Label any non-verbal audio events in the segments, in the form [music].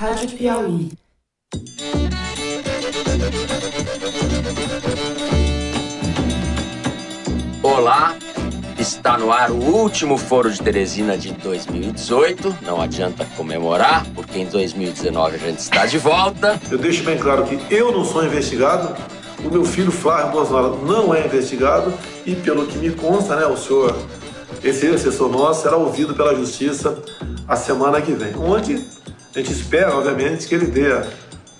Rádio Piauí. Olá, está no ar o último Foro de Teresina de 2018. Não adianta comemorar, porque em 2019 a gente está de volta. Eu deixo bem claro que eu não sou investigado, o meu filho Flávio Bolsonaro não é investigado e, pelo que me consta, né, o senhor, esse assessor nosso, será ouvido pela Justiça a semana que vem. Onde a gente espera, obviamente, que ele dê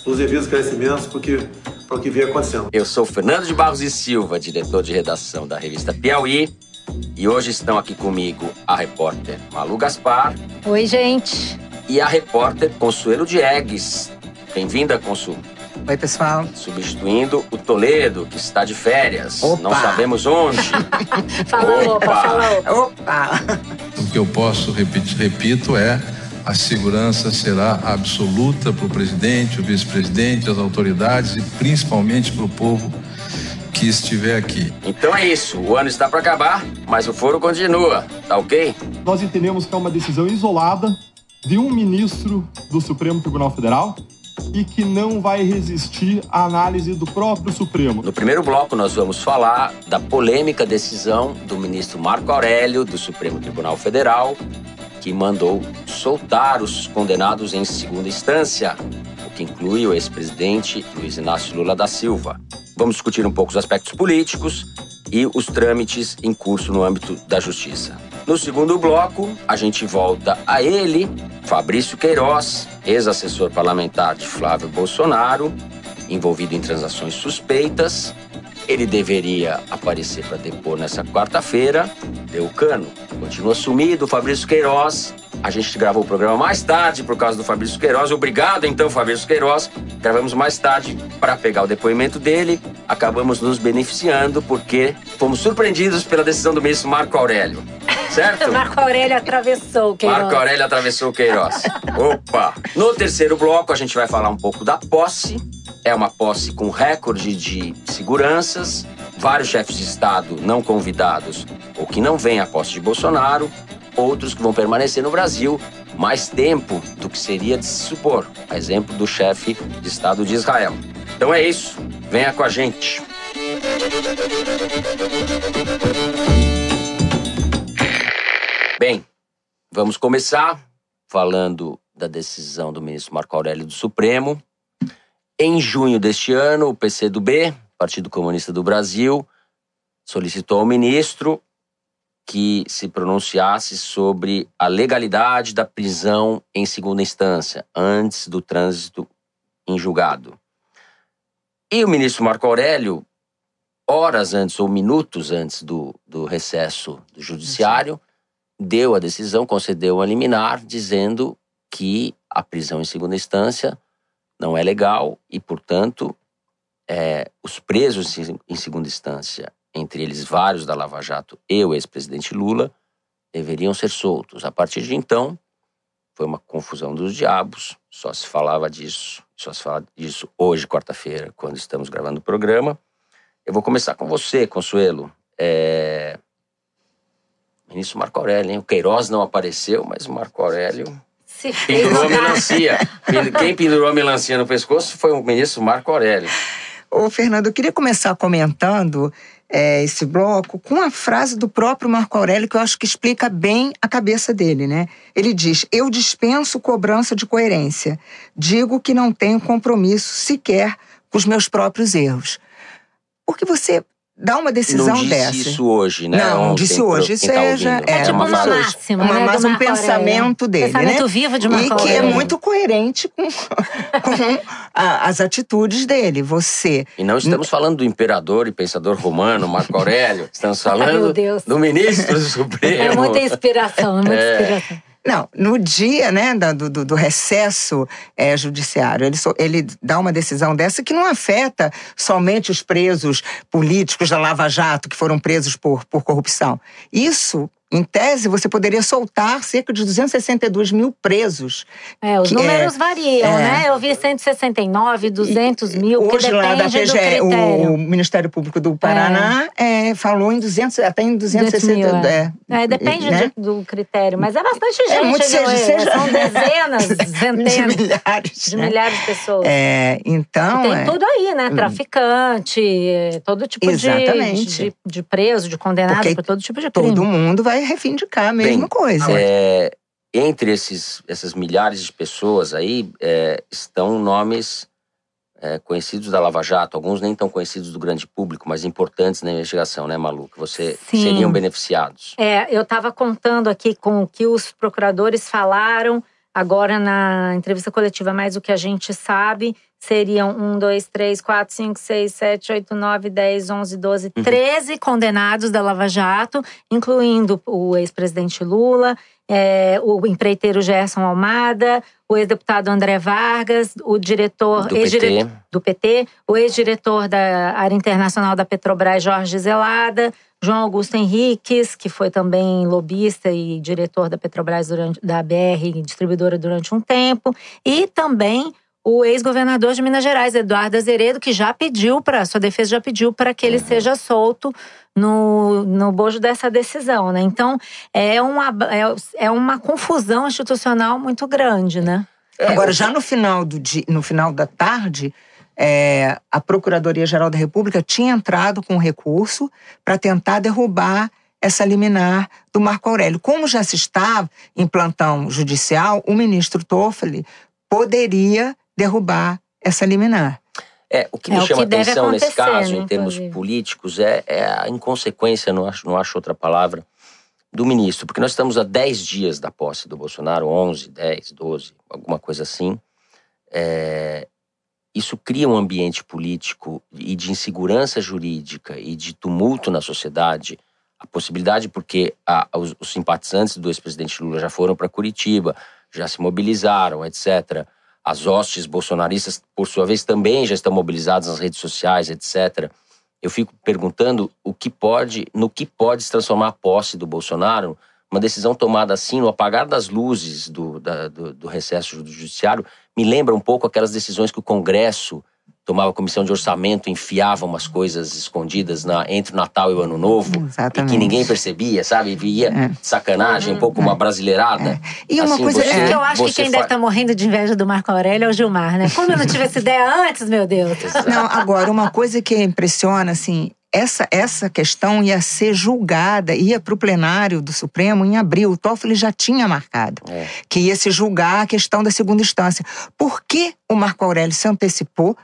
os devidos esclarecimentos porque para o que vem acontecendo. Eu sou Fernando de Barros e Silva, diretor de redação da revista Piauí. E hoje estão aqui comigo a repórter Malu Gaspar. Oi, gente. E a repórter Consuelo Diegues. Bem-vinda, Consu. Oi, pessoal. Substituindo o Toledo, que está de férias. Opa. Não sabemos onde. [laughs] fala opa, Opa. fala opa. Opa! O que eu posso repetir, repito, é a segurança será absoluta para o presidente, o vice-presidente, as autoridades e principalmente para o povo que estiver aqui. Então é isso. O ano está para acabar, mas o foro continua. Tá ok? Nós entendemos que é uma decisão isolada de um ministro do Supremo Tribunal Federal e que não vai resistir à análise do próprio Supremo. No primeiro bloco, nós vamos falar da polêmica decisão do ministro Marco Aurélio, do Supremo Tribunal Federal, que mandou soltar os condenados em segunda instância, o que inclui o ex-presidente Luiz Inácio Lula da Silva. Vamos discutir um pouco os aspectos políticos e os trâmites em curso no âmbito da justiça. No segundo bloco, a gente volta a ele, Fabrício Queiroz, ex-assessor parlamentar de Flávio Bolsonaro, envolvido em transações suspeitas. Ele deveria aparecer para depor nessa quarta-feira. Deu cano. Continua sumido, Fabrício Queiroz. A gente gravou o programa mais tarde por causa do Fabrício Queiroz. Obrigado, então, Fabrício Queiroz. Gravamos mais tarde para pegar o depoimento dele. Acabamos nos beneficiando porque fomos surpreendidos pela decisão do ministro Marco Aurélio. Certo? [laughs] Marco Aurélio atravessou o Queiroz. Marco Aurélio atravessou o Queiroz. Opa! No terceiro bloco, a gente vai falar um pouco da posse. É uma posse com recorde de seguranças, vários chefes de Estado não convidados ou que não vêm à posse de Bolsonaro, outros que vão permanecer no Brasil mais tempo do que seria de se supor, a exemplo do chefe de Estado de Israel. Então é isso, venha com a gente. Bem, vamos começar falando da decisão do ministro Marco Aurélio do Supremo. Em junho deste ano, o PCdoB, Partido Comunista do Brasil, solicitou ao ministro que se pronunciasse sobre a legalidade da prisão em segunda instância, antes do trânsito em julgado. E o ministro Marco Aurélio, horas antes ou minutos antes do, do recesso do judiciário, deu a decisão, concedeu uma liminar, dizendo que a prisão em segunda instância não é legal e, portanto, é, os presos em- segunda instância, entre eles vários da Lava Jato e o ex-presidente Lula, deveriam ser soltos. A partir de então, foi uma confusão dos diabos, só se falava disso, só se fala disso hoje, quarta-feira, quando estamos gravando o programa. Eu vou começar com você, Consuelo. É... Ministro Marco Aurélio, hein? O Queiroz não apareceu, mas o Marco Aurélio Se fez pendurou a melancia. Quem pendurou a melancia no pescoço foi o ministro Marco Aurélio. Ô, Fernando, eu queria começar comentando é, esse bloco com a frase do próprio Marco Aurélio, que eu acho que explica bem a cabeça dele, né? Ele diz: Eu dispenso cobrança de coerência. Digo que não tenho compromisso sequer com os meus próprios erros. Porque você dá uma decisão não disse dessa. isso hoje, né? Não, não Ontem, disse hoje. Isso tá é, já- É tipo uma frase- máxima, uma- né, do mais um pensamento dele, Pensamento né? vivo de E Marco que é muito coerente com, [laughs] com a- as atitudes dele. Você E não estamos falando do imperador e pensador romano, Marco Aurélio. Estamos [laughs] Ai, falando Deus. do ministro do [laughs] Supremo. É muita inspiração, é muita É. inspiração. Não, no dia né, do, do- do recesso é, judiciário, ele, só- ele dá uma decisão dessa que não afeta somente os presos políticos da Lava Jato, que foram presos por, por corrupção. Isso Em tese, você poderia soltar cerca de 262 mil presos. É, os números é- variam, é. né? Eu vi 169, 200 mil, porque Hoje lá da PGE, o Ministério Público do Paraná é, falou em 200, até em 200 mil, 260. é. é, É, depende né? de- do critério, mas é bastante gente. É muito, seja- É, seja- São [laughs] dezenas, de centenas milhares. de né? milhares de pessoas. É, então. Tem é, tudo aí, né? Traficante, é, todo tipo de, de, de preso, de condenado Porque por todo tipo de crime. todo mundo vai reivindicar a mesma Bem, coisa. É, entre esses, essas milhares de pessoas aí é, estão nomes é, conhecidos da Lava Jato, alguns nem tão conhecidos do grande público, mas importantes na investigação, né, Malu? Que você Sim. seriam beneficiados. É, eu estava contando aqui com o que os procuradores falaram agora na entrevista coletiva, mas o que a gente sabe seriam 1, 2, 3, 4, 5, 6, 7, 8, 9, 10, 11, 12, Uhum. 13 condenados da Lava Jato, incluindo o ex-presidente Lula, é, o empreiteiro Gerson Almada, o ex-deputado André Vargas, o diretor, Do ex-dire- PT. do PT, o ex-diretor da área internacional da Petrobras, Jorge Zelada, João Augusto Henriques, que foi também lobista e diretor da Petrobras durante, da BR distribuidora durante um tempo, e também o ex-governador de Minas Gerais, Eduardo Azeredo, que já pediu para sua defesa já pediu para que ele seja solto no, no bojo dessa decisão, né? Então é uma, é, é uma confusão institucional muito grande, né? Agora, já no final, do dia, no final da tarde, é, a Procuradoria-Geral da República tinha entrado com recurso para tentar derrubar essa liminar do Marco Aurélio. Como já se estava em plantão judicial, o ministro Toffoli poderia derrubar essa liminar. É, o que É me o chama que atenção nesse caso, né, em termos inclusive. políticos, é, é a inconsequência, não acho, não acho outra palavra, do ministro. Porque nós estamos a 10 dias da posse do Bolsonaro, 11, 10, 12, alguma coisa assim. É, isso cria um ambiente político e de insegurança jurídica e de tumulto na sociedade. A possibilidade, porque a- os, os simpatizantes do ex-presidente Lula já foram para Curitiba, já se mobilizaram, etc. As hostes bolsonaristas, por sua vez, também já estão mobilizadas nas redes sociais, etc. Eu fico perguntando o que pode, no que pode se transformar a posse do Bolsonaro, uma decisão tomada assim, no apagar das luzes do, da- do, do recesso do judiciário, me lembra um pouco aquelas decisões que o Congresso tomava comissão de orçamento, enfiava umas coisas escondidas na, entre o Natal e o Ano Novo, e Exatamente. que ninguém percebia, sabe? Via É. sacanagem, um pouco uma brasileirada. E uma Assim, coisa você- isso que eu é, acho que quem deve fa- estar morrendo de inveja do Marco Aurélio é o Gilmar, né? Como eu não tive essa ideia antes, meu Deus. Não, agora, uma coisa que impressiona, assim, essa, essa questão ia ser julgada, ia para o plenário do Supremo em abril. O Toffoli já tinha marcado É. que ia se julgar a questão da segunda instância. Por que o Marco Aurélio se antecipou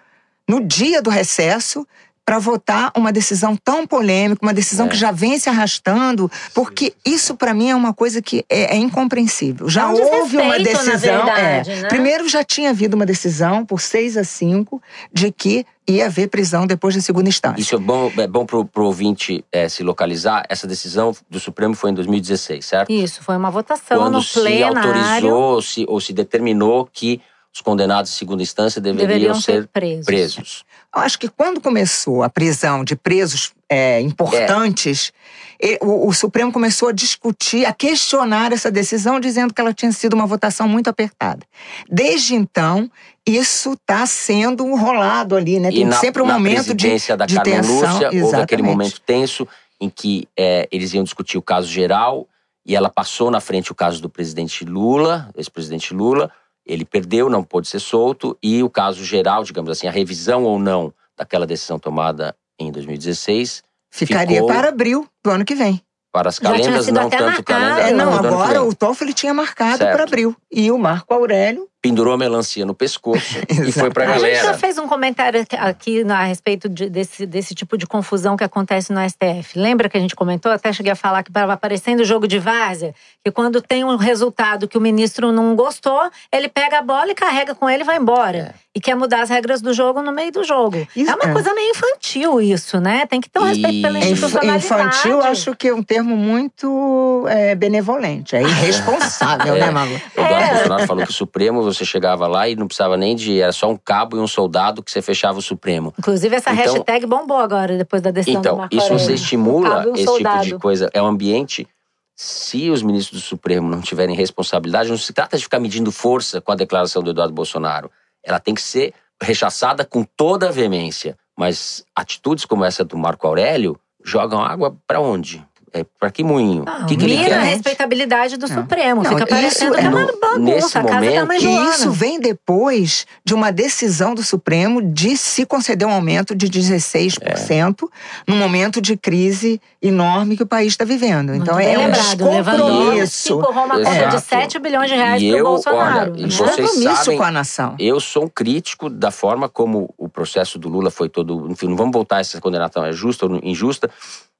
no dia do recesso para votar uma decisão tão polêmica, uma decisão É. que já vem se arrastando? Porque isso, para mim, é uma coisa que é, é incompreensível. Já É um houve uma decisão. verdade, é, né? Primeiro, já tinha havido uma decisão por 6 a 5 de que ia haver prisão depois da segunda instância. Isso é bom, é bom pro, pro ouvinte é, se localizar. Essa decisão do Supremo foi em 2016, certo? Isso, foi uma votação Quando no se plenário. autorizou ou se, ou se determinou que os condenados de segunda instância deveriam, deveriam ser presos. presos. Eu acho que quando começou a prisão de presos é, importantes, e- o, o Supremo começou a discutir, a questionar essa decisão, dizendo que ela tinha sido uma votação muito apertada. Desde então, isso está sendo rolado ali, né? E Tem na, sempre um na momento de, presidência da de Carmen tensão. Lúcia, houve aquele exatamente. momento tenso em que é, eles iam discutir o caso geral e ela passou na frente o caso do presidente Lula, ex-presidente Lula. Ele perdeu, não pôde ser solto e o caso geral, digamos assim, a revisão ou não daquela decisão tomada em 2016 Ficaria para abril do ano que vem. para as calendas, não tanto marcado. calendas. É, não, agora o Toffoli tinha marcado Certo. para abril. E o Marco Aurélio. Pendurou a melancia no pescoço [laughs] e foi pra A gente já galera. fez um comentário aqui- a respeito de- desse, desse tipo de confusão que acontece no STF. Lembra que a gente comentou? Até cheguei a falar que estava aparecendo o jogo de várzea. Que quando tem um resultado que o ministro não gostou, ele pega a bola e carrega com ele e vai embora. E quer mudar as regras do jogo no meio do jogo. Isso é uma é. coisa meio infantil isso, né? Tem que ter um respeito pela E- É inf- institucionalidade. Infantil, acho que é um termo muito é, benevolente. É irresponsável, É. né, Malu? O Eduardo Bolsonaro falou que o Supremo, você chegava lá e não precisava nem de. Era só um cabo e um soldado que você fechava o Supremo. Inclusive, essa Então- hashtag bombou agora, depois da decisão do Então, Marco isso Aurélio. você estimula um esse tipo de soldado. coisa. É um ambiente se os ministros do Supremo não tiverem responsabilidade, não se trata de ficar medindo força com a declaração do Eduardo Bolsonaro. Ela tem que ser rechaçada com toda a veemência. Mas atitudes como essa do Marco Aurélio jogam água para onde? É, para que moinho? Não, que que ele quer? a respeitabilidade do Não. Supremo. Não, Fica isso parecendo é que é uma bagunça. nesse a casa momento- tá mais E isso vem depois de uma decisão do Supremo de se conceder um aumento de 16% num momento de crise enorme que o país está vivendo. Muito Então é um lembrado. Lewandowski descompromisso. empurrou uma conta de Exato. 7 bilhões de reais E pro eu, Bolsonaro. olha, e né? vocês compromisso sabem- com a nação. Eu sou um crítico da forma como o processo do Lula foi todo. Enfim, não vamos voltar a essa condenação é justa ou injusta.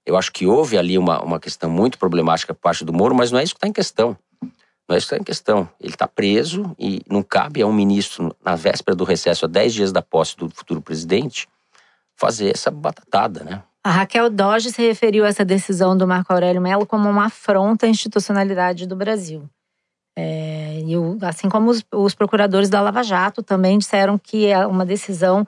Eu acho que houve ali uma, uma questão muito problemática por parte do Moro, mas não é isso que está em questão. Não é isso que está em questão. Ele está preso e não cabe a um ministro, na véspera do recesso, a 10 dias da posse do futuro presidente, fazer essa batatada, né? A Raquel Doge se referiu a essa decisão do Marco Aurélio Mello como uma afronta à institucionalidade do Brasil. É, assim como os, os procuradores da Lava Jato também disseram que é uma decisão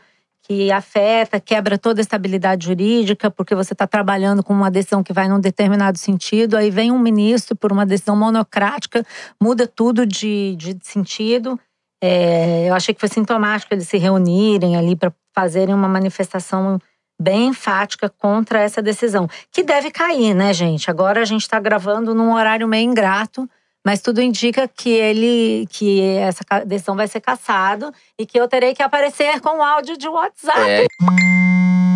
que afeta, quebra toda a estabilidade jurídica, porque você está trabalhando com uma decisão que vai num determinado sentido, aí vem um ministro por uma decisão monocrática, muda tudo de, de sentido. É, eu achei que foi sintomático eles se reunirem ali para fazerem uma manifestação bem enfática contra essa decisão, que deve cair, né, gente? Agora a gente está gravando num horário meio ingrato, mas tudo indica que ele, que essa decisão vai ser cassado e que eu terei que aparecer com o áudio de WhatsApp. É,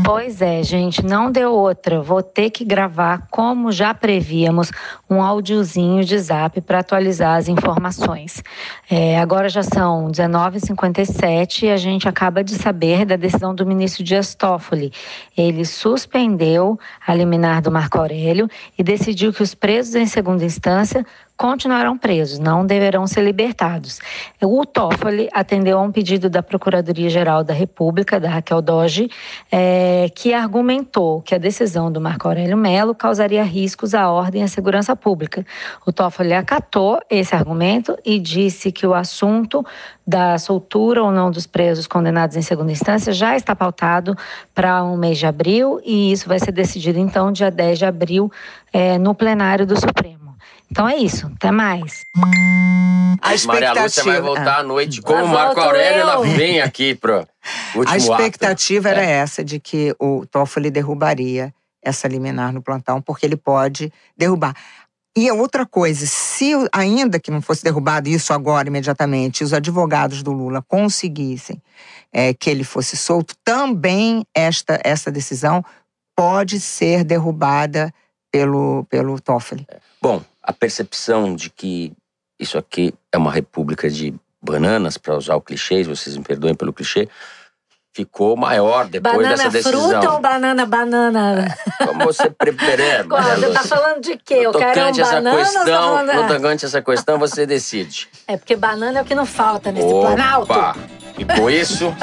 Pois é, gente, não deu outra. Vou ter que gravar, como já prevíamos, um áudiozinho de zap para atualizar as informações. É, agora já são 19h57 e a gente acaba de saber da decisão do ministro Dias Toffoli. Ele suspendeu a liminar do Marco Aurélio e decidiu que os presos em segunda instância continuarão presos, não deverão ser libertados. O Toffoli atendeu a um pedido da Procuradoria-Geral da República, da Raquel Doge, eh, que argumentou que a decisão do Marco Aurélio Melo causaria riscos à ordem e à segurança pública. O Toffoli acatou esse argumento e disse que o assunto da soltura ou não dos presos condenados em segunda instância já está pautado para um mês de abril e isso vai ser decidido então dia 10 de abril eh, no plenário do Supremo. Então é isso, até mais. A Maria Lúcia vai expectativa- voltar à noite com Lá o Marco Aurélio, eu. ela vem aqui pro último A ato. expectativa era É. essa, de que o Toffoli derrubaria essa liminar no plantão, porque ele pode derrubar. E a outra coisa, se ainda que não fosse derrubado isso agora imediatamente, os advogados do Lula conseguissem é, que ele fosse solto, também esta essa decisão pode ser derrubada pelo pelo Toffoli. Bom, a percepção de que isso aqui é uma república de bananas, para usar o clichê, vocês me perdoem pelo clichê, ficou maior depois banana dessa decisão. fruta ou banana banana? Como você preferir, [laughs] Maria você tá Lúcia. falando de quê? Eu quero um banana você tá questão, falando... no tocante essa questão, você decide. É porque banana é o que não falta nesse Opa! planalto. E com isso,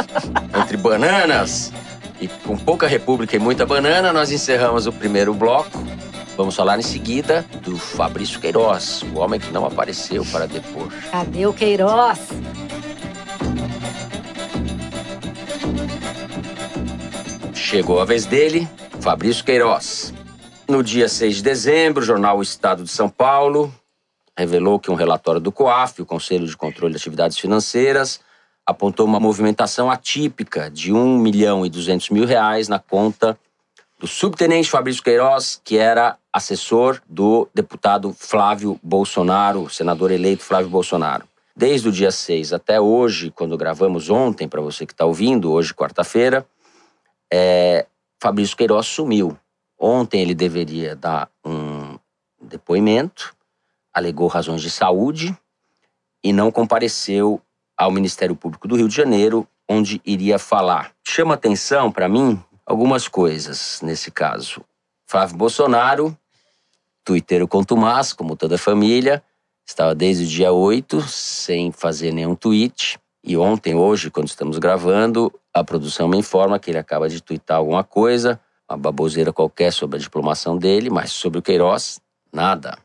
entre bananas e com pouca república e muita banana, nós encerramos o primeiro bloco. Vamos falar em seguida do Fabrício Queiroz, o homem que não apareceu para depor. Cadê o Queiroz? Chegou a vez dele, Fabrício Queiroz. No dia 6 de dezembro, o jornal O Estado de São Paulo revelou que um relatório do COAF, o Conselho de Controle de Atividades Financeiras, apontou uma movimentação atípica de 1 milhão e 200 mil reais na conta do subtenente Fabrício Queiroz, que era assessor do deputado Flávio Bolsonaro, senador eleito Flávio Bolsonaro. Desde o dia 6 até hoje, quando gravamos ontem, para você que está ouvindo, hoje, quarta-feira, é, Fabrício Queiroz sumiu. Ontem ele deveria dar um depoimento, alegou razões de saúde e não compareceu ao Ministério Público do Rio de Janeiro, onde iria falar. Chama atenção para mim algumas coisas nesse caso. Flávio Bolsonaro, tuiteiro contumaz, como toda a família, estava desde o dia 8 sem fazer nenhum tweet. E ontem, hoje, quando estamos gravando, a produção me informa que ele acaba de twittar alguma coisa, uma baboseira qualquer sobre a diplomação dele, mas sobre o Queiroz, nada.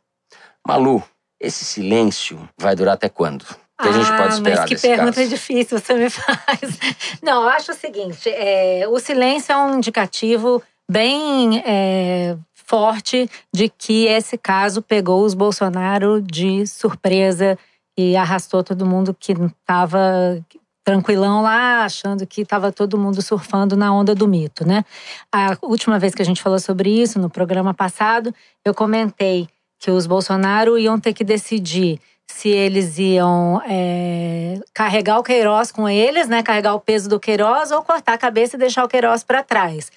Malu, esse silêncio vai durar até quando? Que a gente ah, pode esperar mas que pergunta caso? difícil você me [laughs] faz. Não, eu acho o seguinte: é, o silêncio é um indicativo bem é, forte de que esse caso pegou os Bolsonaro de surpresa e arrastou todo mundo que estava tranquilão lá, achando que estava todo mundo surfando na onda do mito, né? A última vez que a gente falou sobre isso, no programa passado, eu comentei que os Bolsonaro iam ter que decidir se eles iam é, carregar o Queiroz com eles, né? Carregar o peso do Queiroz ou cortar a cabeça e deixar o Queiroz para trás.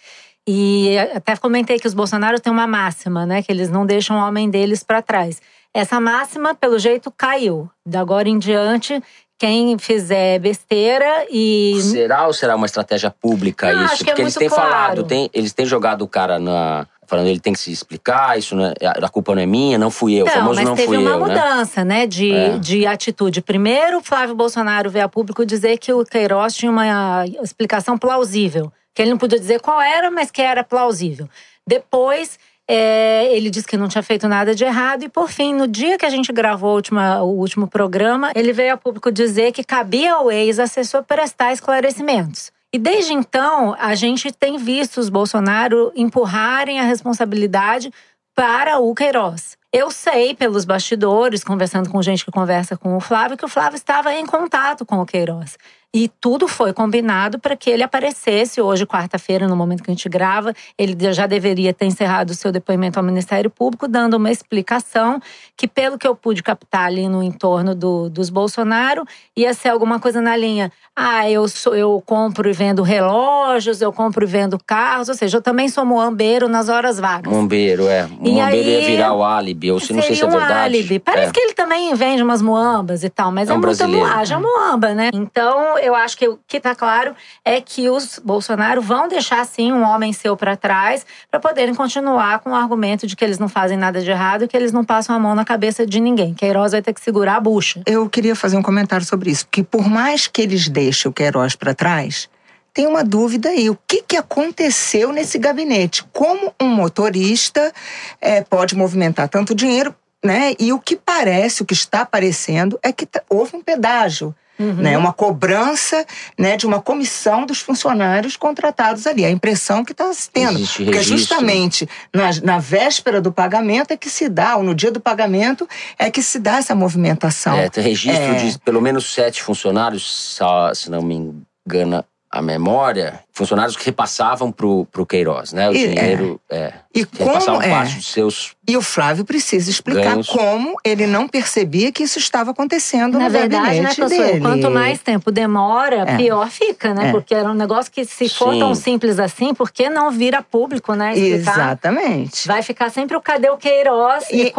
E até comentei que os Bolsonaro têm uma máxima, né? Que eles não deixam o homem deles para trás. Essa máxima, pelo jeito, caiu. Da agora em diante, quem fizer besteira e. Será ou será uma estratégia pública Não, isso? é Porque eles muito têm claro. falado, tem- eles têm jogado o cara na. Falando, ele tem que se explicar, isso não é, a culpa não é minha, não fui eu. o Não, famoso mas não teve fui uma eu, né? mudança, né, de, É. de atitude. Primeiro, Flávio Bolsonaro veio a público dizer que o Queiroz tinha uma explicação plausível. Que ele não podia dizer qual era, mas que era plausível. Depois, é, ele disse que não tinha feito nada de errado. E, por fim, no dia que a gente gravou última- o último programa, ele veio a público dizer que cabia ao ex-assessor prestar esclarecimentos. E desde então, a gente tem visto os Bolsonaro empurrarem a responsabilidade para o Queiroz. Eu sei pelos bastidores, conversando com gente que conversa com o Flávio, que o Flávio estava em contato com o Queiroz. E tudo foi combinado para que ele aparecesse hoje, quarta-feira, no momento que a gente grava. Ele já deveria ter encerrado o seu depoimento ao Ministério Público, dando uma explicação que, pelo que eu pude captar ali no entorno do- dos Bolsonaro, ia ser alguma coisa na linha: ah, eu, sou, eu compro e vendo relógios, eu compro e vendo carros, ou seja, eu também sou moambeiro nas horas vagas. Mombeiro, é. O Mombeiro ia virar o álibi, ou se não sei se é um verdade. álibi. Parece É. que ele também vende umas muambas e tal, mas É é, um muita brasileiro. moagem, é muamba, né? Então, eu acho que o que tá claro é que os Bolsonaro vão deixar, sim, um homem seu para trás para poderem continuar com o argumento de que eles não fazem nada de errado e que eles não passam a mão na cabeça de ninguém. Queiroz vai ter que segurar a bucha. Eu queria fazer um comentário sobre isso, porque por mais que eles deixem o Queiroz para trás, tem uma dúvida aí. O que, que aconteceu nesse gabinete? Como um motorista eh, pode movimentar tanto dinheiro, né? E o que parece, o que está aparecendo, é que tá- houve um pedágio. Né, uma cobrança né, de uma comissão dos funcionários contratados ali. A impressão que está se tendo. Existe Porque registro. justamente na, na véspera do pagamento é que se dá, ou no dia do pagamento é que se dá essa movimentação. É, tem registro É. de pelo menos sete funcionários, só- se não me engana a memória, funcionários que repassavam pro, pro Queiroz, né? O E- dinheiro, é. E que repassavam como é? parte dos seus E o Flávio precisa explicar Ganhos. como ele não percebia que isso estava acontecendo Na no verdade, né, dele. quanto mais tempo demora, É. pior fica, né? É. Porque era um negócio que, se for Sim. tão simples assim, por que não vira público, né? Explicar. Exatamente. Vai ficar sempre o cadê o Queiroz E-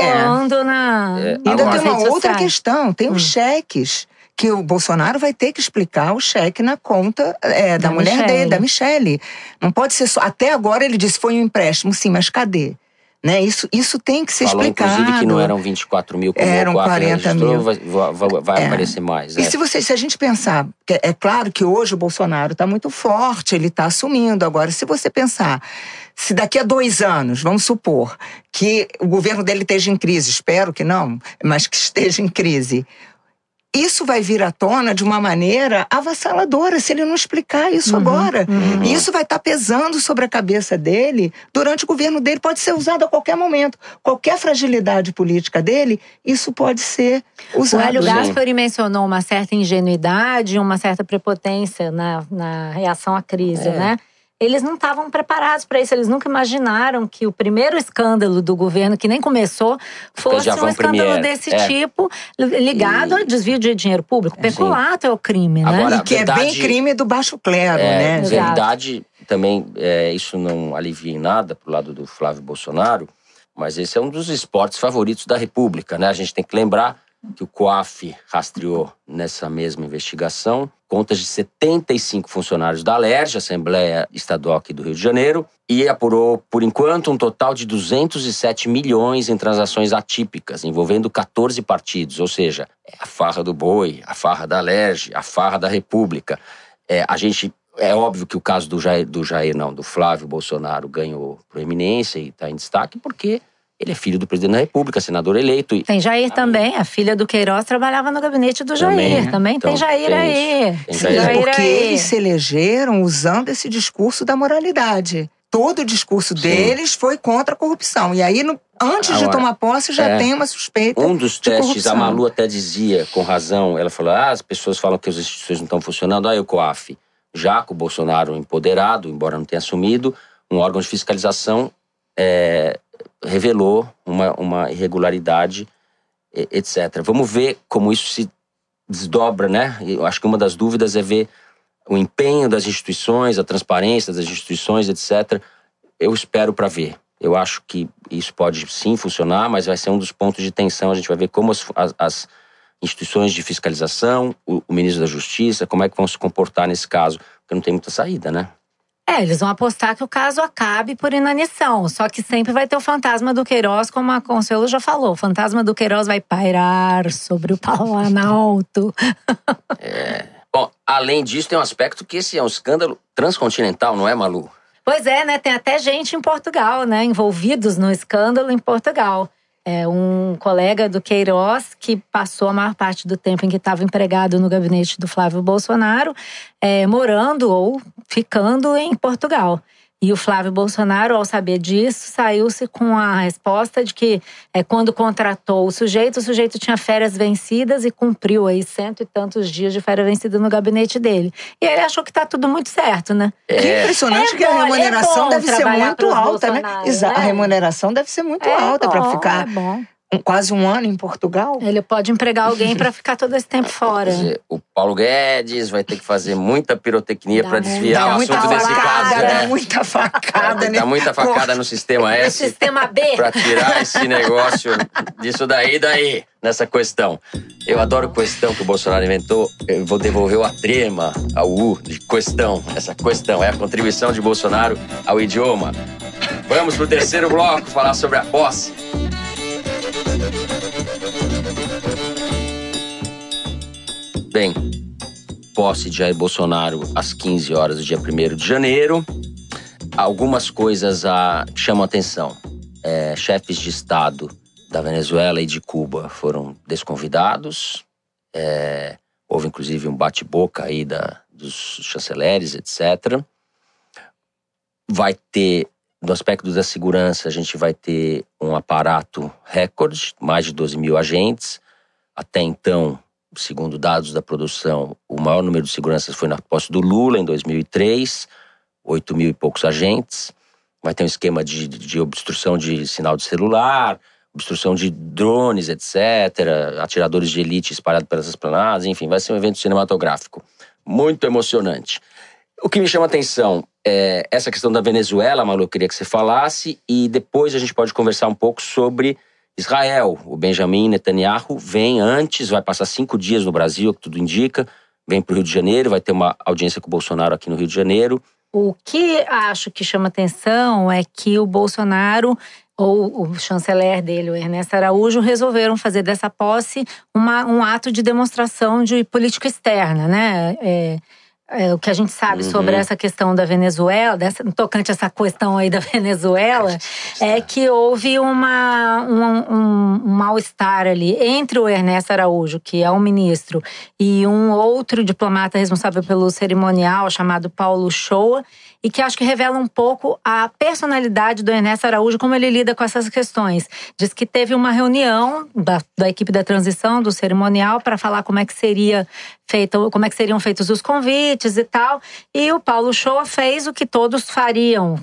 na. É, E ainda tem uma outra sociais. questão, tem Hum. os cheques. Que o Bolsonaro vai ter que explicar o cheque na conta é, da, Da mulher Michele. dele, da Michele. Não pode ser só. Até agora ele disse foi um empréstimo, sim, mas cadê? Né? Isso, isso tem que ser falou, explicado. inclusive, que não eram 24 mil como Eram o COAF 40 registrou, mil. vai, vai- vai É. aparecer mais. E é. se, você, se a gente pensar, que é claro que hoje o Bolsonaro está muito forte, ele está assumindo. Agora, se você pensar, se daqui a dois anos, vamos supor, que o governo dele esteja em crise, espero que não, mas que esteja em crise. Isso vai vir à tona de uma maneira avassaladora se ele não explicar isso agora. E isso vai estar pesando sobre a cabeça dele durante o governo dele. Pode ser usado a qualquer momento. Qualquer fragilidade política dele, isso pode ser O usado. Hélio Sim. Gaspari mencionou uma certa ingenuidade, uma certa prepotência na, na reação à crise, É. né? Eles não estavam preparados para isso, eles nunca imaginaram que o primeiro escândalo do governo, que nem começou, fosse um escândalo Premier. desse É. tipo, ligado E- ao desvio de dinheiro público. Peculato é o crime, né? Agora- E que é verdade- bem crime do baixo clero, É, né? Verdade, também, é, isso não alivia em nada pro lado do Flávio Bolsonaro, mas esse é um dos esportes favoritos da República, né? A gente tem que lembrar que o COAF rastreou nessa mesma investigação contas de 75 funcionários da ALERJ, Assembleia Estadual aqui do Rio de Janeiro, e apurou, por enquanto, um total de 207 milhões em transações atípicas, envolvendo 14 partidos, ou seja, é a farra do boi, a farra da ALERJ, a farra da República. É, a gente é óbvio que o caso do Jair, do Jair, não, do Flávio Bolsonaro ganhou proeminência e está em destaque porque ele é filho do presidente da República, senador eleito. E Tem Jair também, a filha do Queiroz trabalhava no gabinete do Jair. Também, Também, então, tem Jair tem aí. Tem Sim, Jair aí. porque aí. eles se elegeram usando esse discurso da moralidade. todo o discurso Sim. deles foi contra a corrupção. E aí, no, antes Agora, de tomar posse, já é, tem uma suspeita. Um dos testes, corrupção. a Malu até dizia, com razão, ela falou: ah, as pessoas falam que as instituições não estão funcionando, aí o COAF. Já com o Bolsonaro empoderado, embora não tenha assumido, um órgão de fiscalização é, revelou uma, uma irregularidade, etc. Vamos ver como isso se desdobra, né? Eu acho que uma das dúvidas é ver o empenho das instituições, a transparência das instituições, etc. Eu espero para ver. Eu acho que isso pode sim funcionar, mas vai ser um dos pontos de tensão. A gente vai ver como as, as, instituições de fiscalização, o, o, ministro da Justiça, como é que vão se comportar nesse caso, porque não tem muita saída, né? É, eles vão apostar que o caso acabe por inanição. Só que sempre vai ter o fantasma do Queiroz, como a Consuelo já falou. O fantasma do Queiroz vai pairar sobre o Planalto. é. [laughs] Bom, além disso, tem um aspecto que esse é um escândalo transcontinental, não é, Malu? Pois é, né? Tem até gente em Portugal, né? Envolvidos no escândalo em Portugal. É um colega do Queiroz que passou a maior parte do tempo em que estava empregado no gabinete do Flávio Bolsonaro, é, morando ou ficando em Portugal. E o Flávio Bolsonaro, ao saber disso, saiu-se com a resposta de que é, quando contratou o sujeito, o sujeito tinha férias vencidas e cumpriu aí cento e tantos dias de férias vencidas no gabinete dele. E ele achou que está tudo muito certo, né? É, é impressionante é que bom, a remuneração é deve ser muito alta, né? Exato. Né? A remuneração deve ser muito é alta para ficar. É bom quase um ano em Portugal. Ele pode empregar alguém para ficar todo esse tempo [laughs] fora. O Paulo Guedes vai ter que fazer muita pirotecnia para desviar o assunto desse caso. Dá né? muita facada, né? Dá muita facada no sistema S. No sistema B. Para tirar esse negócio disso daí daí, nessa questão. Eu adoro questão que o Bolsonaro inventou. Eu vou devolver o trema ao U de questão. Essa questão é a contribuição de Bolsonaro ao idioma. Vamos pro terceiro bloco falar sobre a posse. Bem, posse de Jair Bolsonaro às 15 horas do dia 1 de janeiro. Algumas coisas a, chamam atenção. É, chefes de Estado da Venezuela e de Cuba foram desconvidados. É, houve inclusive um bate-boca aí da, dos chanceleres, etc. Vai ter, no aspecto da segurança, a gente vai ter um aparato recorde, mais de 12 mil agentes. Até então, segundo dados da produção, o maior número de seguranças foi na posse do Lula, em 2003, 8 mil e poucos agentes. Vai ter um esquema de, de obstrução de sinal de celular, obstrução de drones, etc., atiradores de elite espalhados pelas esplanadas, enfim, vai ser um evento cinematográfico muito emocionante. O que me chama a atenção é essa questão da Venezuela, Malu, eu queria que você falasse, e depois a gente pode conversar um pouco sobre Israel, o Benjamin Netanyahu vem antes, vai passar cinco dias no Brasil, que tudo indica, vem para o Rio de Janeiro, vai ter uma audiência com o Bolsonaro aqui no Rio de Janeiro. O que acho que chama atenção é que o Bolsonaro ou o chanceler dele, o Ernesto Araújo, resolveram fazer dessa posse uma, um ato de demonstração de política externa, né? É, é, o que a gente sabe uhum. sobre essa questão da Venezuela, dessa, tocante essa questão aí da [laughs] Venezuela, é que houve uma, um, um, um mal-estar ali entre o Ernesto Araújo, que é o ministro, e um outro diplomata responsável pelo cerimonial, chamado Paulo Shoa, e que acho que revela um pouco a personalidade do Ernesto Araújo, como ele lida com essas questões. Diz que teve uma reunião da, da equipe da transição, do cerimonial, para falar como é que seria feito, como é que seriam feitos os convites e tal. E o Paulo Shoa fez o que todos fariam,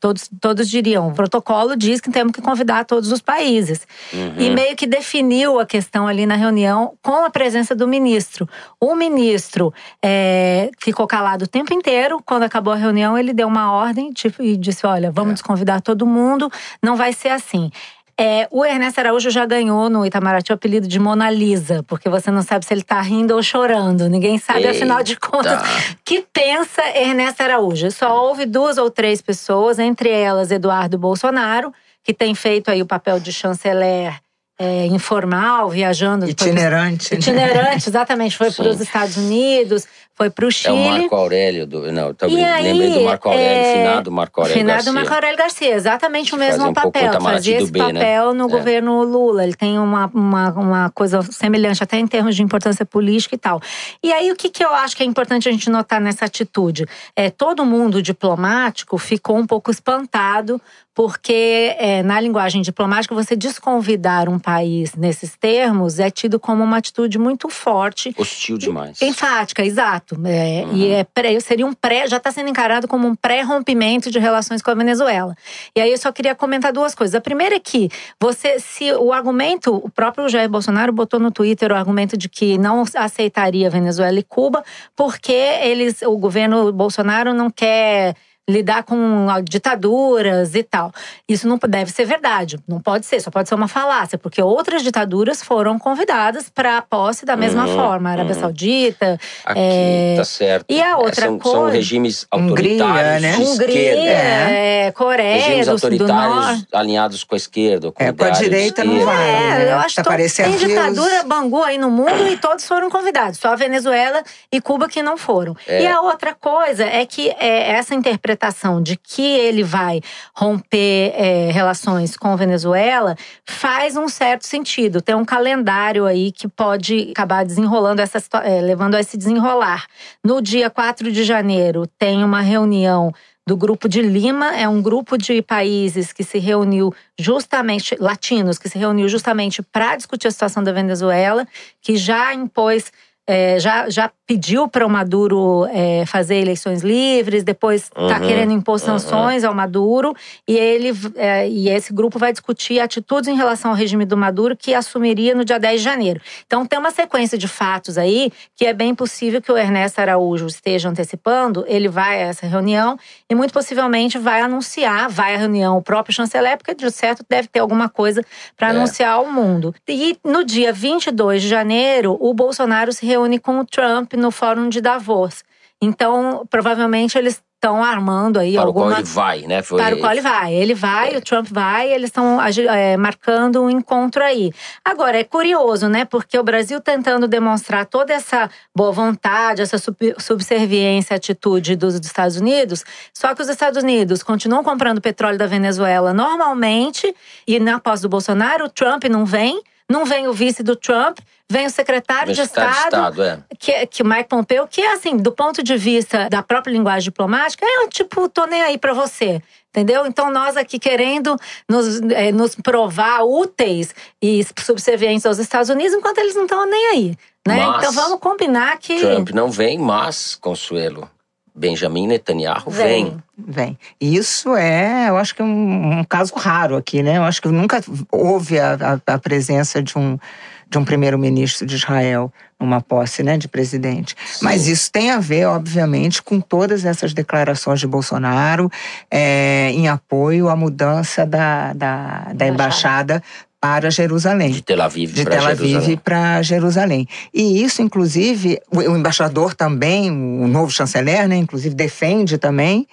todos, todos diriam. O protocolo diz que temos que convidar todos os países. Uhum. E meio que definiu a questão ali na reunião com a presença do ministro. O ministro é, ficou calado o tempo inteiro. Quando acabou a reunião, ele deu uma ordem tipo, e disse: Olha, vamos é. desconvidar todo mundo, não vai ser assim. É, o Ernesto Araújo já ganhou no Itamaraty o apelido de Mona Lisa, porque você não sabe se ele tá rindo ou chorando. Ninguém sabe, Eita. afinal de contas, que pensa Ernesto Araújo. Só houve duas ou três pessoas, entre elas Eduardo Bolsonaro, que tem feito aí o papel de chanceler é, informal, viajando. Itinerante. Foi, itinerante, exatamente. Foi para os Estados Unidos, foi para o Chile. É o Marco Aurélio, do, não, também aí, lembrei do Marco Aurélio, é, finado Marco Aurélio finado Garcia. Marco Aurélio Garcia, exatamente o mesmo um papel. Fazia esse B, né? papel né? no é. governo Lula. Ele tem uma, uma, uma coisa semelhante, até em termos de importância política e tal. E aí, o que, que eu acho que é importante a gente notar nessa atitude? É, todo mundo diplomático ficou um pouco espantado porque é, na linguagem diplomática você desconvidar um país nesses termos é tido como uma atitude muito forte. Hostil demais. Enfática, exato. É, uhum. E é pré, seria um pré, já está sendo encarado como um pré-rompimento de relações com a Venezuela. E aí eu só queria comentar duas coisas. A primeira é que você, se o argumento, o próprio Jair Bolsonaro botou no Twitter o argumento de que não aceitaria Venezuela e Cuba, porque eles, o governo Bolsonaro não quer lidar com ditaduras e tal. Isso não deve ser verdade, não pode ser, só pode ser uma falácia, porque outras ditaduras foram convidadas para a posse da mesma uhum, forma, Arábia uhum. Saudita. Aqui, é... tá certo. E a outra são, coisa. São regimes autoritários. Hungria, né? Hungria, é. Coreia, regimes do, autoritários do norte. alinhados com a esquerda. Com é, com a direita não vai. É, né? eu acho tá que tem ditadura Bangu aí no mundo e todos foram convidados. Só a Venezuela e Cuba que não foram. É. E a outra coisa é que é, essa interpretação de que ele vai romper é, relações com Venezuela faz um certo sentido. Tem um calendário aí que pode acabar desenrolando essa é, levando a esse desenrolar. No dia 4 de janeiro tem uma reunião do Grupo de Lima, é um grupo de países que se reuniu justamente, latinos, que se reuniu justamente para discutir a situação da Venezuela, que já impôs é, já, já pediu para o Maduro é, fazer eleições livres, depois está uhum, querendo impor sanções uhum. ao Maduro, e ele é, e esse grupo vai discutir atitudes em relação ao regime do Maduro que assumiria no dia 10 de janeiro. Então tem uma sequência de fatos aí que é bem possível que o Ernesto Araújo esteja antecipando, ele vai a essa reunião e muito possivelmente vai anunciar, vai à reunião o próprio chanceler, porque de certo deve ter alguma coisa para é. anunciar ao mundo. E no dia 22 de janeiro, o Bolsonaro se reúne com o Trump no Fórum de Davos. Então, provavelmente eles estão armando aí para alguma... o qual ele vai, né? Foi... Para o qual ele vai. Ele vai, é. o Trump vai, eles estão é, marcando um encontro aí. Agora, é curioso, né? Porque o Brasil tentando demonstrar toda essa boa vontade, essa subserviência, atitude dos Estados Unidos, só que os Estados Unidos continuam comprando petróleo da Venezuela normalmente, e na posse do Bolsonaro, o Trump não vem, não vem o vice do Trump, vem o secretário de Estado, de Estado é. que, que Mike Pompeo, que assim, do ponto de vista da própria linguagem diplomática, é tipo, tô nem aí para você. Entendeu? Então, nós aqui querendo nos, é, nos provar úteis e subservientes aos Estados Unidos, enquanto eles não estão nem aí. Né? Mas, então, vamos combinar que. Trump não vem, mas, Consuelo, Benjamin Netanyahu vem. vem. Vem. Isso é, eu acho que é um, um, caso raro aqui, né? Eu acho que nunca houve a, a, a presença de um de um primeiro-ministro de Israel numa posse né, de presidente. Sim. Mas isso tem a ver, obviamente, com todas essas declarações de Bolsonaro é, em apoio à mudança da, da, da embaixada para Jerusalém. De Tel Aviv para Tel Aviv para Jerusalém. E isso, inclusive, o, o embaixador também, o novo chanceler, né, inclusive, defende também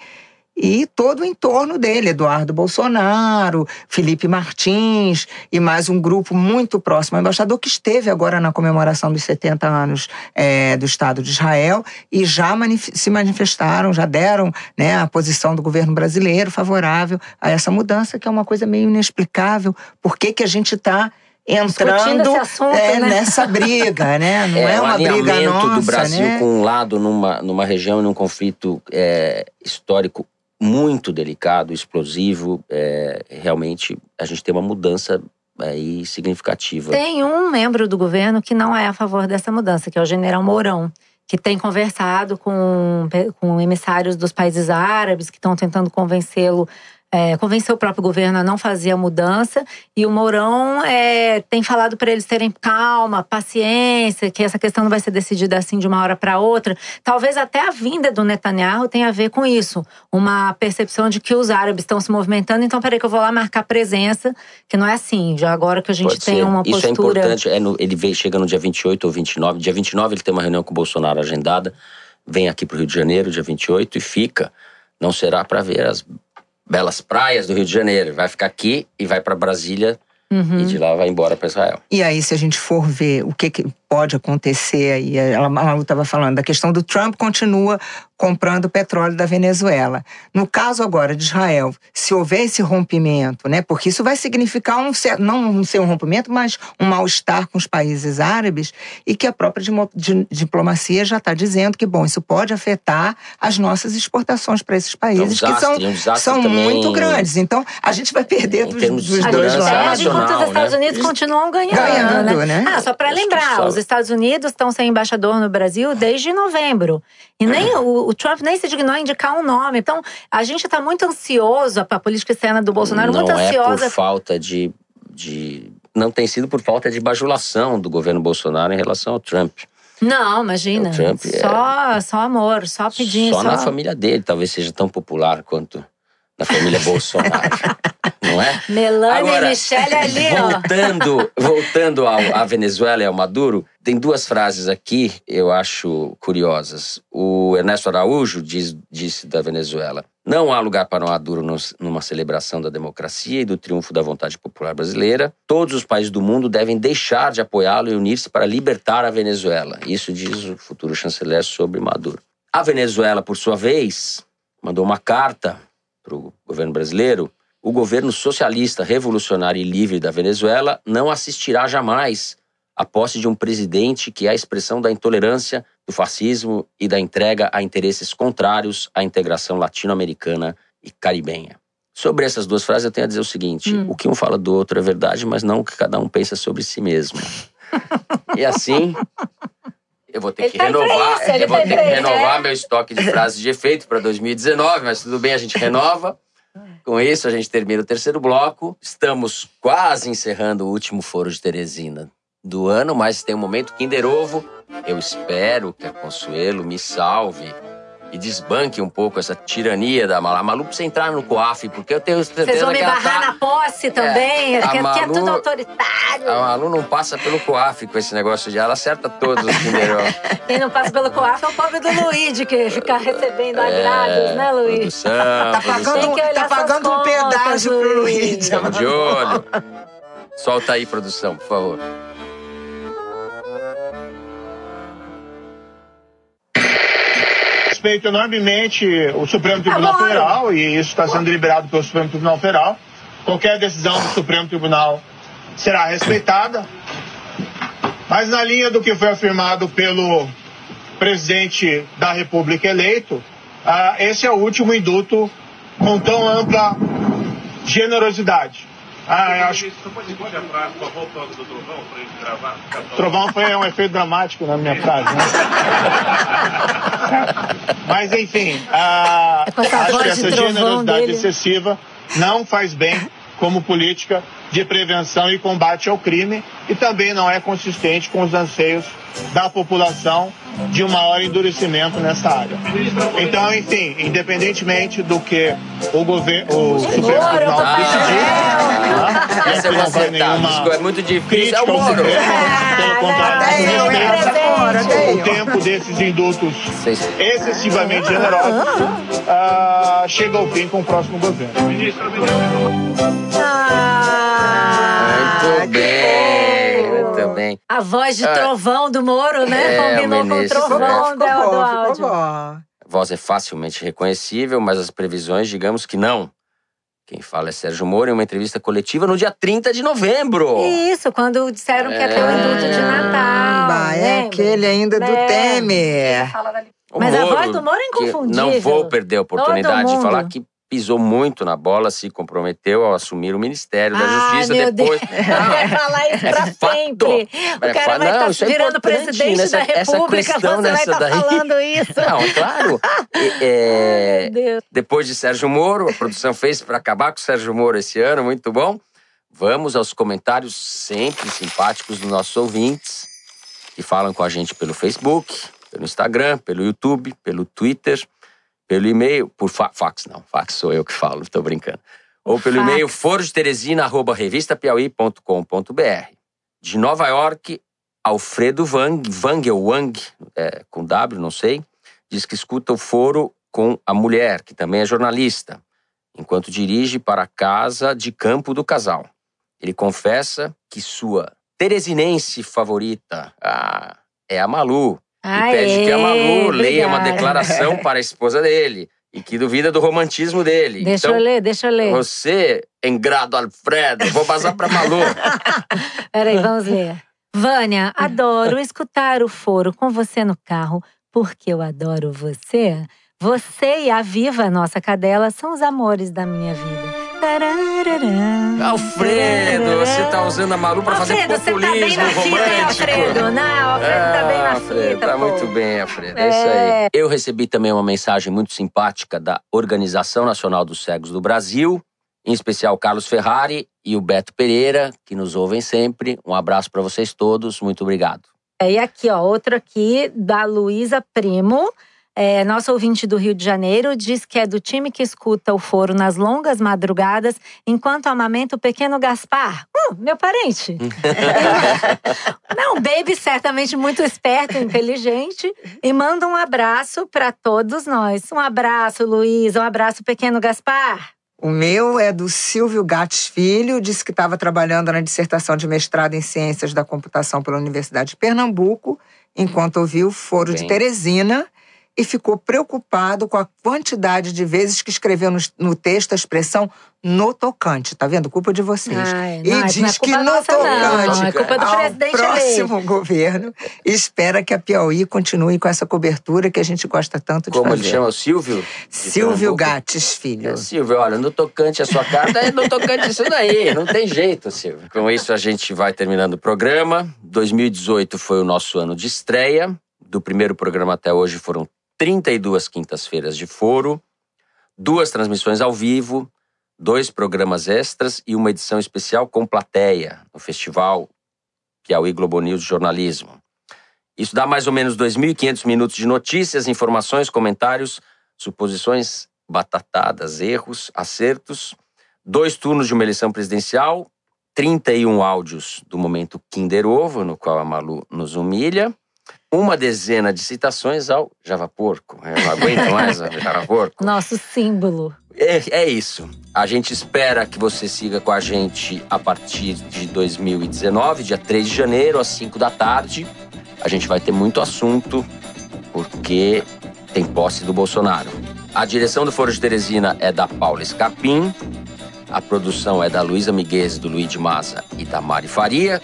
e todo o entorno dele, Eduardo Bolsonaro, Felipe Martins e mais um grupo muito próximo ao embaixador que esteve agora na comemoração dos 70 anos é, do Estado de Israel e já manif se manifestaram, já deram né, a posição do governo brasileiro favorável a essa mudança, que é uma coisa meio inexplicável. Por que, que a gente está entrando assunto, é, né? nessa briga, né? [laughs] Não é, é uma briga nossa, do Brasil né? com um lado numa, numa região num conflito é, histórico muito delicado, explosivo. É, realmente, a gente tem uma mudança aí significativa. Tem um membro do governo que não é a favor dessa mudança, que é o general Mourão. Que tem conversado com, com emissários dos países árabes que estão tentando convencê-lo é, convenceu o próprio governo a não fazer a mudança. E o Mourão é, tem falado para eles terem calma, paciência, que essa questão não vai ser decidida assim de uma hora para outra. Talvez até a vinda do Netanyahu tenha a ver com isso. Uma percepção de que os árabes estão se movimentando, então peraí que eu vou lá marcar presença, que não é assim. Já agora que a gente Pode tem ser. uma isso postura… Isso é importante. É no, ele vem, chega no dia 28 ou 29. Dia 29 ele tem uma reunião com o Bolsonaro agendada. Vem aqui para o Rio de Janeiro, dia 28, e fica. Não será para ver as belas praias do Rio de Janeiro. Vai ficar aqui e vai para Brasília Uhum. E de lá vai embora para Israel. E aí, se a gente for ver o que, que pode acontecer, aí a Malu estava falando, da questão do Trump continua comprando petróleo da Venezuela. No caso agora de Israel, se houver esse rompimento, né, porque isso vai significar um não ser um rompimento, mas um mal-estar com os países árabes e que a própria diplomacia já está dizendo que, bom, isso pode afetar as nossas exportações para esses países um desastre, que são, um são também, muito grandes. Então, a gente vai perder dos, dos dois lados. enquanto os Estados né? Unidos continuam ganhando, ganhando né? né? Ah, só para lembrar, os Estados Unidos estão sem embaixador no Brasil desde novembro. E nem o, o, Trump nem se dignou a indicar um nome. Então, a gente está muito ansioso, a política externa do Bolsonaro, não muito ansiosa. É por falta de, de. Não tem sido por falta de bajulação do governo Bolsonaro em relação ao Trump. Não, imagina. O Trump só, é... só amor, só pedindo. Só, só na família dele, talvez seja tão popular quanto na família Bolsonaro. não é? [laughs] Melania Agora, e Michelle ali, ó. Voltando, voltando ao, à Venezuela e ao Maduro, tem duas frases aqui eu acho curiosas. O Ernesto Araújo diz, disse da Venezuela: não há lugar para Maduro numa celebração da democracia e do triunfo da vontade popular brasileira. Todos os países do mundo devem deixar de apoiá-lo e unir-se para libertar a Venezuela. Isso diz o futuro chanceler sobre Maduro. A Venezuela, por sua vez, mandou uma carta para o governo brasileiro o governo socialista, revolucionário e livre da Venezuela não assistirá jamais à posse de um presidente que é a expressão da intolerância, do fascismo e da entrega a interesses contrários à integração latino-americana e caribenha. Sobre essas duas frases, eu tenho a dizer o seguinte: hum. o que um fala do outro é verdade, mas não o que cada um pensa sobre si mesmo. [laughs] e assim, eu vou ter ele que tá renovar, isso, eu vou tá ter que renovar meu estoque de frases de efeito para 2019, mas tudo bem, a gente renova. Com isso, a gente termina o terceiro bloco. Estamos quase encerrando o último foro de Teresina do ano, mas tem um momento Kinder Ovo. Eu espero que a Consuelo me salve e desbanque um pouco essa tirania da Malu. A Malu precisa entrar no COAF, porque eu tenho certeza Vocês vão me barrar tá... na posse também, É, que, a que é Malu- tudo autoritário. A Malu não passa pelo COAF com esse negócio de ela acerta todos os Ovo. [laughs] Quem não passa pelo COAF é o pobre do Luigi, que fica recebendo agrados, né, Luigi? Produção, Tá pagando, tá pagando um contas, pedágio pro Luiz. Luiz. Estamos de olho. Solta aí, produção, por favor. Respeito enormemente o Supremo Tribunal Agora. Federal e isso está sendo liberado pelo Supremo Tribunal Federal. Qualquer decisão do Supremo Tribunal será respeitada. Mas na linha do que foi afirmado pelo presidente da República eleito, ah, esse é o último induto com tão ampla generosidade. Ah, eu acho Você pode repetir a frase com a volta do trovão pra gente gravar? Trovão foi um efeito dramático na minha frase, né? [laughs] Mas enfim, a, É com essa acho voz que essa generosidade dele. excessiva não faz bem como política de prevenção e combate ao crime e também não é consistente com os anseios da população de um maior endurecimento nessa área. Então, enfim, independentemente do que o governo, o Supremo Tribunal decidir, Aqui vou não vai nenhuma É muito difícil. É crítica ao Moro. Supremo, pelo contrário, o tempo desses indutos Vocês- excessivamente generosos ah, chega ao fim com o próximo governo. Ministro, ministro. Ah, Muito que bem, muito bem. A voz de É. trovão do Moro, né? É, Combinou o com o bom, trovão ficou do, do áudio. bom. A voz é facilmente reconhecível, mas as previsões, digamos que não. Quem fala é Sérgio Moro em uma entrevista coletiva no dia 30 de novembro. Isso, quando disseram que ia ter o induto de Natal. Bah, é lembra? aquele ainda do É. Temer. Mas a Moro, voz do Moro é inconfundível. Não vou perder a oportunidade de falar que pisou muito na bola, se comprometeu ao assumir o Ministério da Ai, Justiça meu depois. Deus. [laughs] Vai falar isso É pra fato. sempre. O É cara vai não, estar isso é virando importante, presidente nessa- da essa República, questão você vai estar daí. falando isso. Não, claro. [laughs] É, depois de Sérgio Moro, a produção fez para acabar com o Sérgio Moro esse ano, muito bom. Vamos aos comentários sempre simpáticos dos nossos ouvintes, que falam com a gente pelo Facebook, pelo Instagram, pelo YouTube, pelo Twitter, pelo e-mail, por fa fax não, fax sou eu que falo, estou brincando. Ou pelo fax. e-mail forodeteresina.revistapiauí.com.br. De Nova York, Alfredo Wang, Wang ou Wang, é, com W, não sei, diz que escuta o foro com a mulher, que também é jornalista, enquanto dirige para a casa de campo do casal. Ele confessa que sua teresinense favorita ah, é a Malu. Aê, e pede que a Malu leia uma obrigada. declaração para a esposa dele. E que duvida do romantismo dele. Deixa então, eu ler, deixa eu ler. Você, Engrado Alfredo, vou passar pra Malu. [laughs] Peraí, vamos ler. Vânia, adoro escutar o foro com você no carro, porque eu adoro você. Você e a Viva, nossa cadela, são os amores da minha vida. Alfredo, você tá usando a Malu pra fazer Alfredo, você tá bem populismo na fita, hein. Alfredo? Não, Alfredo tá bem na Ah, Alfredo, fita, Tá pô. muito bem, Alfredo. É. isso É. aí. Eu recebi também uma mensagem muito simpática da Organização Nacional dos Cegos do Brasil, em especial Carlos Ferrari e o Beto Pereira, que nos ouvem sempre. Um abraço pra vocês todos, muito obrigado. E aqui, ó, outro aqui da Luísa Primo. É, nossa ouvinte do Rio de Janeiro diz que é do time que escuta o foro nas longas madrugadas enquanto amamenta o pequeno Gaspar. Uh, meu parente. [laughs] Não, Baby certamente muito esperto, inteligente. E manda um abraço para todos nós. Um abraço, Luísa. Um abraço, pequeno Gaspar. O meu é do Silvio Gates Filho, disse que estava trabalhando na dissertação de mestrado em Ciências da Computação pela Universidade de Pernambuco, enquanto ouviu o foro de Bem. Teresina e ficou preocupado com a quantidade de vezes que escreveu no, no texto a expressão no tocante. Tá vendo? Culpa de vocês. Ai, e não, diz não é que no nossa, não. tocante É culpa do ao presidente próximo governo espera que a Piauí continue com essa cobertura que a gente gosta tanto de Como fazer. ele chama? O Silvio? Silvio? Gates Filho. É, Silvio, olha, no tocante a sua carta, é no tocante isso daí, não tem jeito, Silvio. Com isso, a gente vai terminando o programa. 2018 foi o nosso ano de estreia. Do primeiro programa até hoje foram 32 quintas-feiras de foro, duas transmissões ao vivo, dois programas extras e uma edição especial com plateia no Festival Piauí Globo News Jornalismo. Isso dá mais ou menos 2.500 minutos de notícias, informações, comentários, suposições batatadas, erros, acertos, dois turnos de uma eleição presidencial, 31 áudios do momento Kinder Ovo, no qual a Malu nos humilha, uma dezena de citações ao Java Porco. Eu não aguento mais a Java Porco. [laughs] Nosso símbolo. É, é isso. A gente espera que você siga com a gente a partir de 2019, dia 3 de janeiro, às 5 da tarde. A gente vai ter muito assunto, porque tem posse do Bolsonaro. A direção do Foro de Teresina é da Paula Escarpim. A produção é da Luísa Miguez, do Luiz de Maza e da Mari Faria.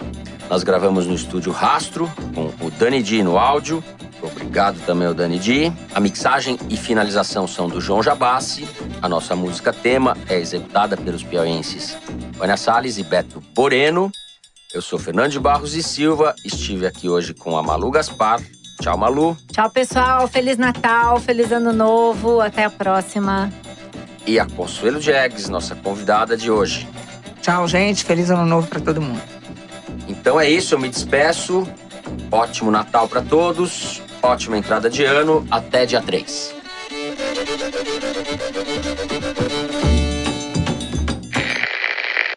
Nós gravamos no estúdio Rastro, com o Dani Di no áudio. Obrigado também ao Dani Di. A mixagem e finalização são do João Jabassi. A nossa música tema é executada pelos piauienses Vânia Salles e Beto Boreno. Eu sou Fernando de Barros e Silva. Estive aqui hoje com a Malu Gaspar. Tchau, Malu. Tchau, pessoal. Feliz Natal, feliz Ano Novo. Até a próxima. E a Consuelo Jegues, nossa convidada de hoje. Tchau, gente. Feliz ano novo para todo mundo. Então é isso, eu me despeço. Ótimo Natal para todos. Ótima entrada de ano. Até dia 3.